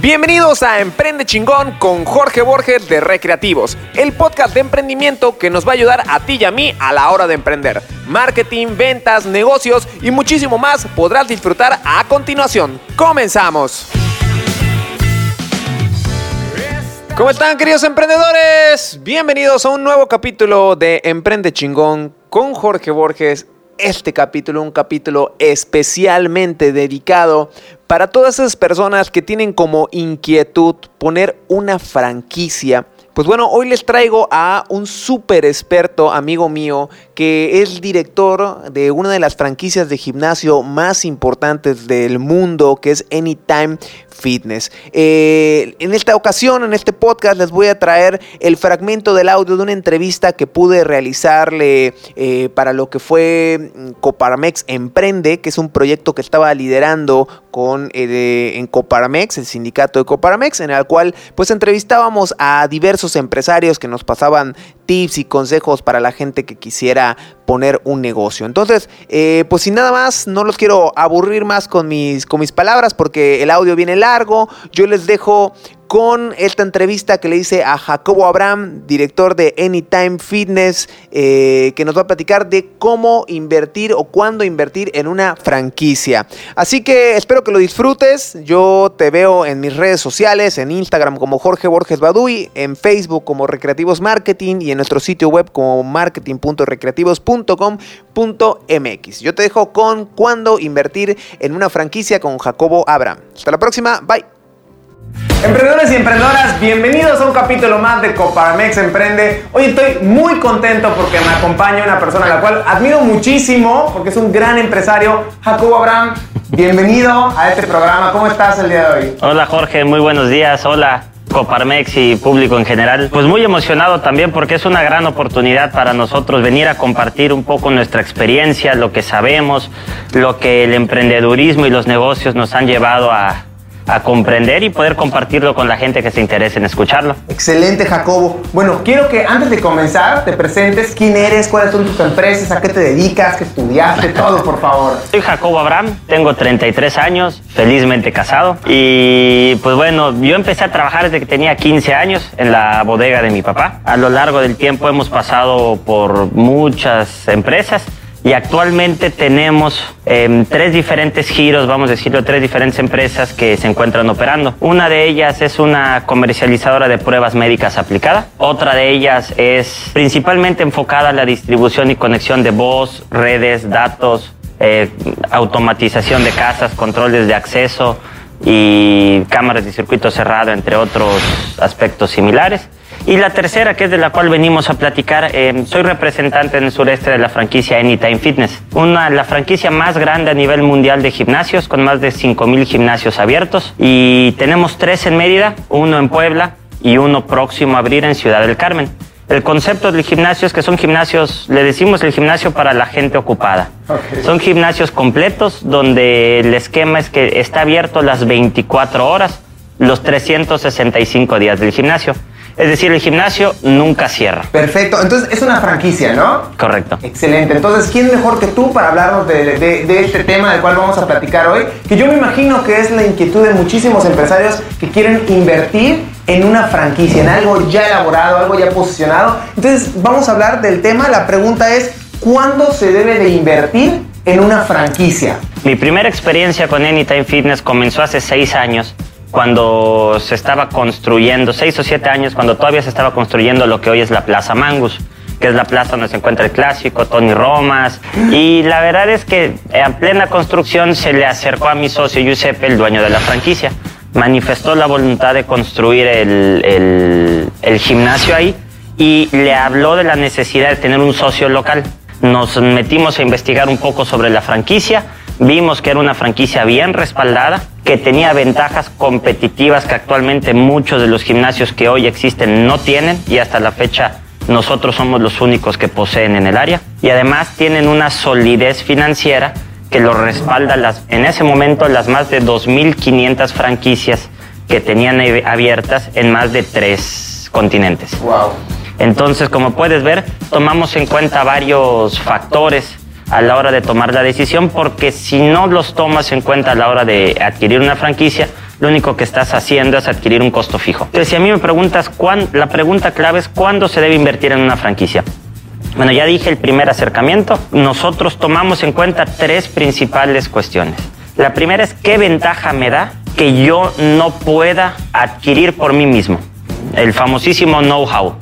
Bienvenidos a Emprende Chingón con Jorge Borges de Recreativos, el podcast de emprendimiento que nos va a ayudar a ti y a mí a la hora de emprender. Marketing, ventas, negocios y muchísimo más podrás disfrutar a continuación. Comenzamos. ¿Cómo están queridos emprendedores? Bienvenidos a un nuevo capítulo de Emprende Chingón con Jorge Borges este capítulo, un capítulo especialmente dedicado para todas esas personas que tienen como inquietud poner una franquicia. Pues bueno, hoy les traigo a un súper experto amigo mío que es director de una de las franquicias de gimnasio más importantes del mundo, que es Anytime Fitness. Eh, en esta ocasión, en este podcast, les voy a traer el fragmento del audio de una entrevista que pude realizarle eh, para lo que fue mm, Coparamex Emprende, que es un proyecto que estaba liderando con eh, en Coparamex, el sindicato de Coparamex, en el cual pues entrevistábamos a diversos empresarios que nos pasaban tips y consejos para la gente que quisiera poner un negocio. Entonces, eh, pues sin nada más, no los quiero aburrir más con mis, con mis palabras porque el audio viene largo. Yo les dejo con esta entrevista que le hice a Jacobo Abraham, director de Anytime Fitness, eh, que nos va a platicar de cómo invertir o cuándo invertir en una franquicia. Así que espero que lo disfrutes. Yo te veo en mis redes sociales, en Instagram como Jorge Borges Badui, en Facebook como Recreativos Marketing y en nuestro sitio web como marketing.recreativos.com.mx. Yo te dejo con cuándo invertir en una franquicia con Jacobo Abraham. Hasta la próxima. Bye. Emprendedores y emprendedoras, bienvenidos a un capítulo más de Coparamex Emprende. Hoy estoy muy contento porque me acompaña una persona a la cual admiro muchísimo porque es un gran empresario, Jacobo Abraham. Bienvenido a este programa. ¿Cómo estás el día de hoy? Hola Jorge, muy buenos días. Hola. Coparmex y público en general. Pues muy emocionado también porque es una gran oportunidad para nosotros venir a compartir un poco nuestra experiencia, lo que sabemos, lo que el emprendedurismo y los negocios nos han llevado a, a comprender y poder compartirlo con la gente que se interese en escucharlo. Excelente, Jacobo. Bueno, quiero que antes de comenzar te presentes quién eres, cuáles son tus empresas, a qué te dedicas, qué estudiaste, todo, por favor. Soy Jacobo Abraham, tengo 33 años, felizmente casado. Y pues bueno, yo empecé a trabajar desde que tenía 15 años en la bodega de mi papá. A lo largo del tiempo hemos pasado por muchas empresas y actualmente tenemos em, tres diferentes giros, vamos a decirlo, tres diferentes empresas que se encuentran operando. Una de ellas es una comercializadora de pruebas médicas aplicada. Otra de ellas es principalmente enfocada a la distribución y conexión de voz, redes, datos, eh, automatización de casas, controles de acceso y cámaras de circuito cerrado, entre otros aspectos similares. Y la tercera, que es de la cual venimos a platicar, eh, soy representante en el sureste de la franquicia Anytime Fitness, una, la franquicia más grande a nivel mundial de gimnasios, con más de 5.000 gimnasios abiertos. Y tenemos tres en Mérida, uno en Puebla y uno próximo a abrir en Ciudad del Carmen. El concepto del gimnasio es que son gimnasios, le decimos el gimnasio para la gente ocupada. Son gimnasios completos donde el esquema es que está abierto las 24 horas, los 365 días del gimnasio. Es decir, el gimnasio nunca cierra. Perfecto, entonces es una franquicia, ¿no? Correcto. Excelente, entonces, ¿quién mejor que tú para hablarnos de, este tema del cual vamos a platicar hoy? Que yo me imagino que es la inquietud de muchísimos empresarios que quieren invertir en una franquicia, en algo ya elaborado, algo ya posicionado. Entonces, vamos a hablar del tema. La pregunta es, ¿cuándo se debe de invertir en una franquicia? Mi primera experiencia con Anytime Fitness comenzó hace seis años cuando se estaba construyendo, seis o siete años, cuando todavía se estaba construyendo lo que hoy es la Plaza Mangus, que es la plaza donde se encuentra el clásico, Tony Romas. Y la verdad es que en plena construcción se le acercó a mi socio Giuseppe, el dueño de la franquicia. Manifestó la voluntad de construir el, el gimnasio ahí y le habló de la necesidad de tener un socio local. Nos metimos a investigar un poco sobre la franquicia Vimos que era una franquicia bien respaldada, que tenía ventajas competitivas que actualmente muchos de los gimnasios que hoy existen no tienen y hasta la fecha nosotros somos los únicos que poseen en el área. Y además tienen una solidez financiera que lo respalda las, en ese momento las más de 2.500 franquicias que tenían abiertas en más de tres continentes. Wow. Entonces, como puedes ver, tomamos en cuenta varios factores a la hora de tomar la decisión, porque si no los tomas en cuenta a la hora de adquirir una franquicia, lo único que estás haciendo es adquirir un costo fijo. Entonces, si a mí me preguntas, ¿cuán, la pregunta clave es cuándo se debe invertir en una franquicia. Bueno, ya dije el primer acercamiento. Nosotros tomamos en cuenta tres principales cuestiones. La primera es qué ventaja me da que yo no pueda adquirir por mí mismo. El famosísimo know-how.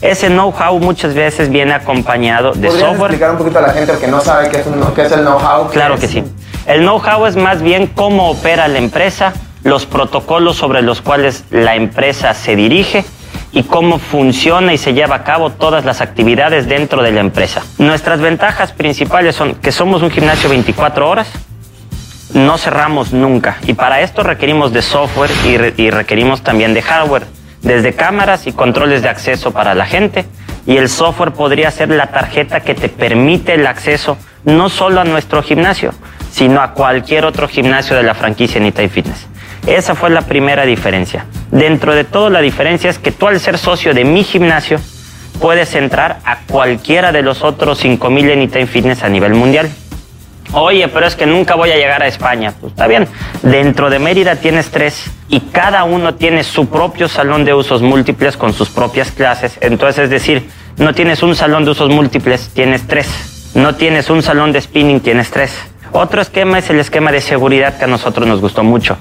Ese know-how muchas veces viene acompañado de ¿Podrías software. explicar un poquito a la gente que no sabe qué es, un- qué es el know-how? Claro que sí. El know-how es más bien cómo opera la empresa, los protocolos sobre los cuales la empresa se dirige y cómo funciona y se lleva a cabo todas las actividades dentro de la empresa. Nuestras ventajas principales son que somos un gimnasio 24 horas, no cerramos nunca y para esto requerimos de software y, re- y requerimos también de hardware, desde cámaras y controles de acceso para la gente y el software podría ser la tarjeta que te permite el acceso no solo a nuestro gimnasio, sino a cualquier otro gimnasio de la franquicia Anytime Fitness. Esa fue la primera diferencia. Dentro de todo la diferencia es que tú al ser socio de mi gimnasio puedes entrar a cualquiera de los otros 5000 Anytime Fitness a nivel mundial. Oye, pero es que nunca voy a llegar a España. Pues está bien. Dentro de Mérida tienes tres y cada uno tiene su propio salón de usos múltiples con sus propias clases. Entonces, es decir, no tienes un salón de usos múltiples, tienes tres. No tienes un salón de spinning, tienes tres. Otro esquema es el esquema de seguridad que a nosotros nos gustó mucho.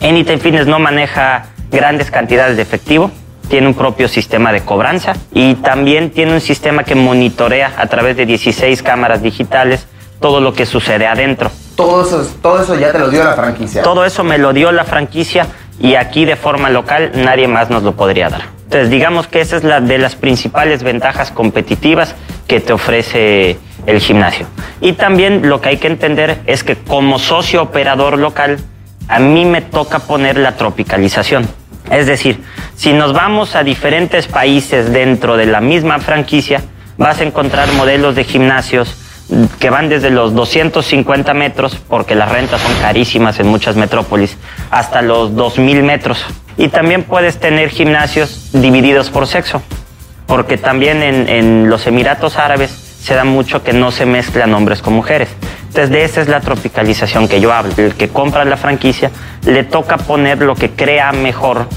Anytime Fitness no maneja grandes cantidades de efectivo, tiene un propio sistema de cobranza y también tiene un sistema que monitorea a través de 16 cámaras digitales todo lo que sucede adentro. Todo eso, todo eso ya te lo dio la franquicia. Todo eso me lo dio la franquicia y aquí de forma local nadie más nos lo podría dar. Entonces digamos que esa es la de las principales ventajas competitivas que te ofrece el gimnasio. Y también lo que hay que entender es que como socio operador local, a mí me toca poner la tropicalización. Es decir, si nos vamos a diferentes países dentro de la misma franquicia, vas a encontrar modelos de gimnasios que van desde los 250 metros, porque las rentas son carísimas en muchas metrópolis, hasta los 2000 metros. Y también puedes tener gimnasios divididos por sexo, porque también en, los Emiratos Árabes se da mucho que no se mezclan hombres con mujeres. Entonces de esa es la tropicalización que yo hablo. El que compra la franquicia le toca poner lo que crea mejor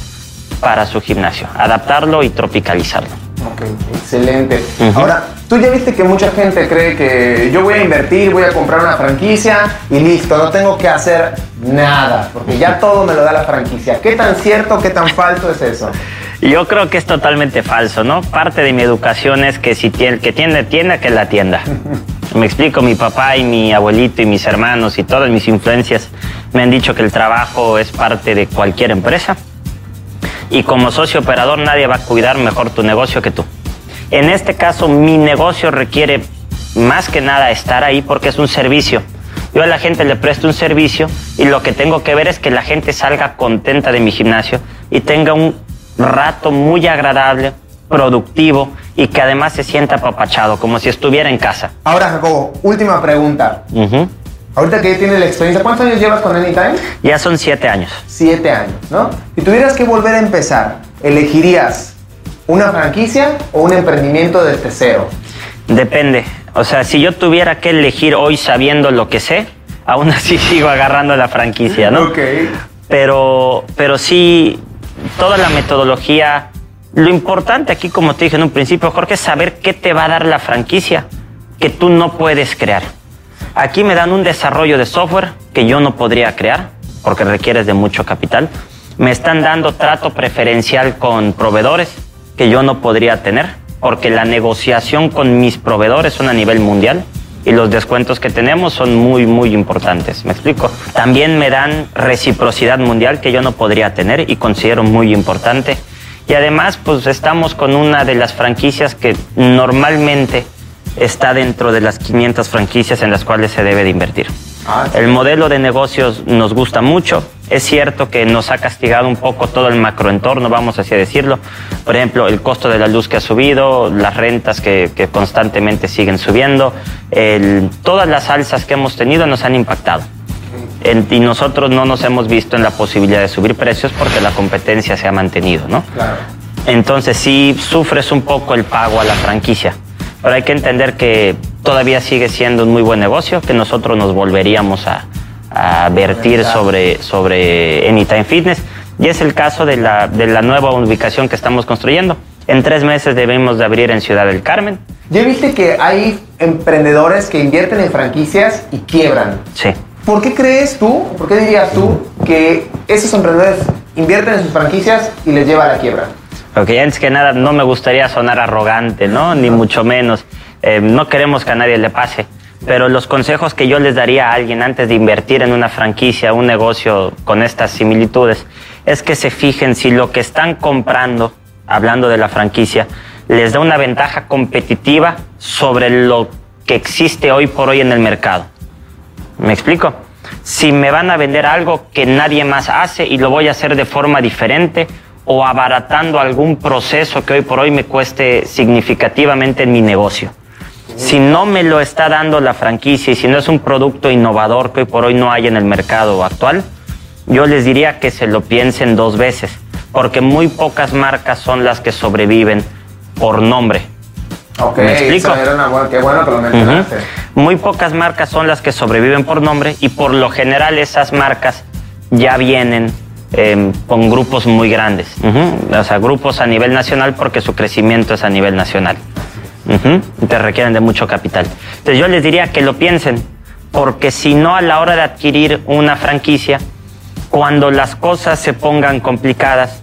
para su gimnasio, adaptarlo y tropicalizarlo. Ok, excelente. Ahora, tú ya viste que mucha gente cree que yo voy a invertir, voy a comprar una franquicia y listo, no tengo que hacer nada, porque ya todo me lo da la franquicia. ¿Qué tan cierto, qué tan falso es eso? Yo creo que es totalmente falso, ¿no? Parte de mi educación es que si tiene, que tiene tienda, que la tienda. Me explico, mi papá y mi abuelito y mis hermanos y todas mis influencias me han dicho que el trabajo es parte de cualquier empresa y como socio operador nadie va a cuidar mejor tu negocio que tú. En este caso, mi negocio requiere más que nada estar ahí porque es un servicio. Yo a la gente le presto un servicio y lo que tengo que ver es que la gente salga contenta de mi gimnasio y tenga un rato muy agradable, productivo y que además se sienta apapachado, como si estuviera en casa. Ahora, Jacobo, última pregunta. Ujú. Ahorita que tienes la experiencia, ¿cuántos años llevas con Anytime? Ya son siete años. Siete años, ¿no? Si tuvieras que volver a empezar, ¿elegirías una franquicia o un emprendimiento desde cero? Depende. O sea, si yo tuviera que elegir hoy sabiendo lo que sé, aún así sigo agarrando la franquicia, ¿no? Ok. Pero, pero sí, toda la metodología. Lo importante aquí, como te dije en un principio, Jorge, es saber qué te va a dar la franquicia que tú no puedes crear. Aquí me dan un desarrollo de software que yo no podría crear porque requieres de mucho capital. Me están dando trato preferencial con proveedores que yo no podría tener porque la negociación con mis proveedores son a nivel mundial y los descuentos que tenemos son muy, muy importantes. ¿Me explico? También me dan reciprocidad mundial que yo no podría tener y considero muy importante. Y además, pues estamos con una de las franquicias que normalmente está dentro de las 500 franquicias en las cuales se debe de invertir. Ah. El modelo de negocios nos gusta mucho. Es cierto que nos ha castigado un poco todo el macroentorno, vamos así a decirlo. Por ejemplo, el costo de la luz que ha subido, las rentas que, que constantemente siguen subiendo, el- todas las alzas que hemos tenido nos han impactado. Y nosotros no nos hemos visto en la posibilidad de subir precios porque la competencia se ha mantenido, ¿no? Claro. Entonces sí sufres un poco el pago a la franquicia. Pero hay que entender que todavía sigue siendo un muy buen negocio, que nosotros nos volveríamos a, a vertir sobre, sobre Anytime Fitness. Y es el caso de la, de la nueva ubicación que estamos construyendo. En tres meses debemos de abrir en Ciudad del Carmen. Ya viste que hay emprendedores que invierten en franquicias y quiebran. Sí. ¿Por qué crees tú, por qué dirías tú que esos emprendedores invierten en sus franquicias y les lleva a la quiebra? Porque antes que nada no me gustaría sonar arrogante, ¿no? Ni mucho menos. Eh, no queremos que a nadie le pase. Pero los consejos que yo les daría a alguien antes de invertir en una franquicia, un negocio con estas similitudes, es que se fijen si lo que están comprando, hablando de la franquicia, les da una ventaja competitiva sobre lo que existe hoy por hoy en el mercado. ¿Me explico? Si me van a vender algo que nadie más hace y lo voy a hacer de forma diferente o abaratando algún proceso que hoy por hoy me cueste significativamente en mi negocio. Si no me lo está dando la franquicia y si no es un producto innovador que hoy por hoy no hay en el mercado actual, yo les diría que se lo piensen dos veces, porque muy pocas marcas son las que sobreviven por nombre. Ok, ¿Me explico? eso era una buena- qué bueno que lo mencionaste. Muy pocas marcas son las que sobreviven por nombre y por lo general esas marcas ya vienen eh, con grupos muy grandes. O sea, grupos a nivel nacional porque su crecimiento es a nivel nacional. Te requieren de mucho capital. Entonces yo les diría que lo piensen, porque si no a la hora de adquirir una franquicia, cuando las cosas se pongan complicadas,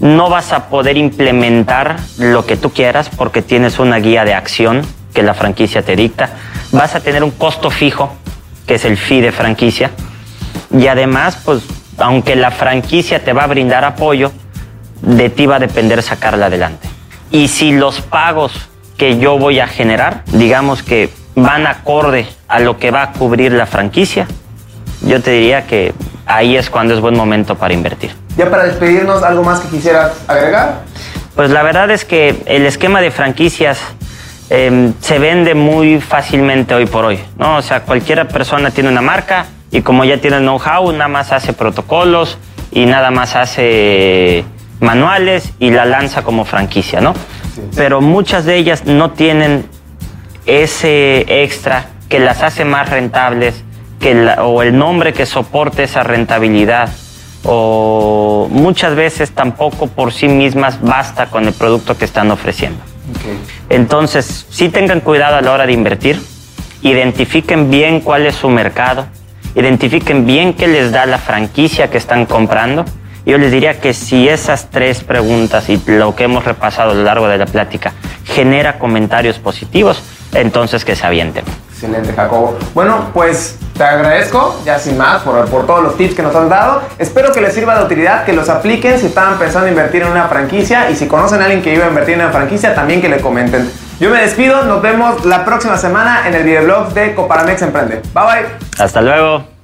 no vas a poder implementar lo que tú quieras porque tienes una guía de acción que la franquicia te dicta. Vas a tener un costo fijo, que es el fee de franquicia. Y además, pues, aunque la franquicia te va a brindar apoyo, de ti va a depender sacarla adelante. Y si los pagos que yo voy a generar, digamos que van acorde a lo que va a cubrir la franquicia, yo te diría que ahí es cuando es buen momento para invertir. Ya para despedirnos, ¿algo más que quisieras agregar? Pues la verdad es que el esquema de franquicias eh, se vende muy fácilmente hoy por hoy, ¿no? O sea, cualquier persona tiene una marca y como ya tiene know-how, nada más hace protocolos y nada más hace manuales y la lanza como franquicia, ¿no? Pero muchas de ellas no tienen ese extra que las hace más rentables, que la- o el nombre que soporte esa rentabilidad, o muchas veces tampoco por sí mismas basta con el producto que están ofreciendo. Entonces, sí tengan cuidado a la hora de invertir, identifiquen bien cuál es su mercado, identifiquen bien qué les da la franquicia que están comprando. Yo les diría que si esas tres preguntas y lo que hemos repasado a lo largo de la plática genera comentarios positivos, entonces que se avienten. Excelente, Jacobo. Bueno, pues te agradezco, ya sin más, por, por todos los tips que nos han dado. Espero que les sirva de utilidad, que los apliquen si estaban pensando en invertir en una franquicia y si conocen a alguien que iba a invertir en una franquicia, también que le comenten. Yo me despido, nos vemos la próxima semana en el videoblog de Coparamex Emprende. Bye bye. Hasta luego.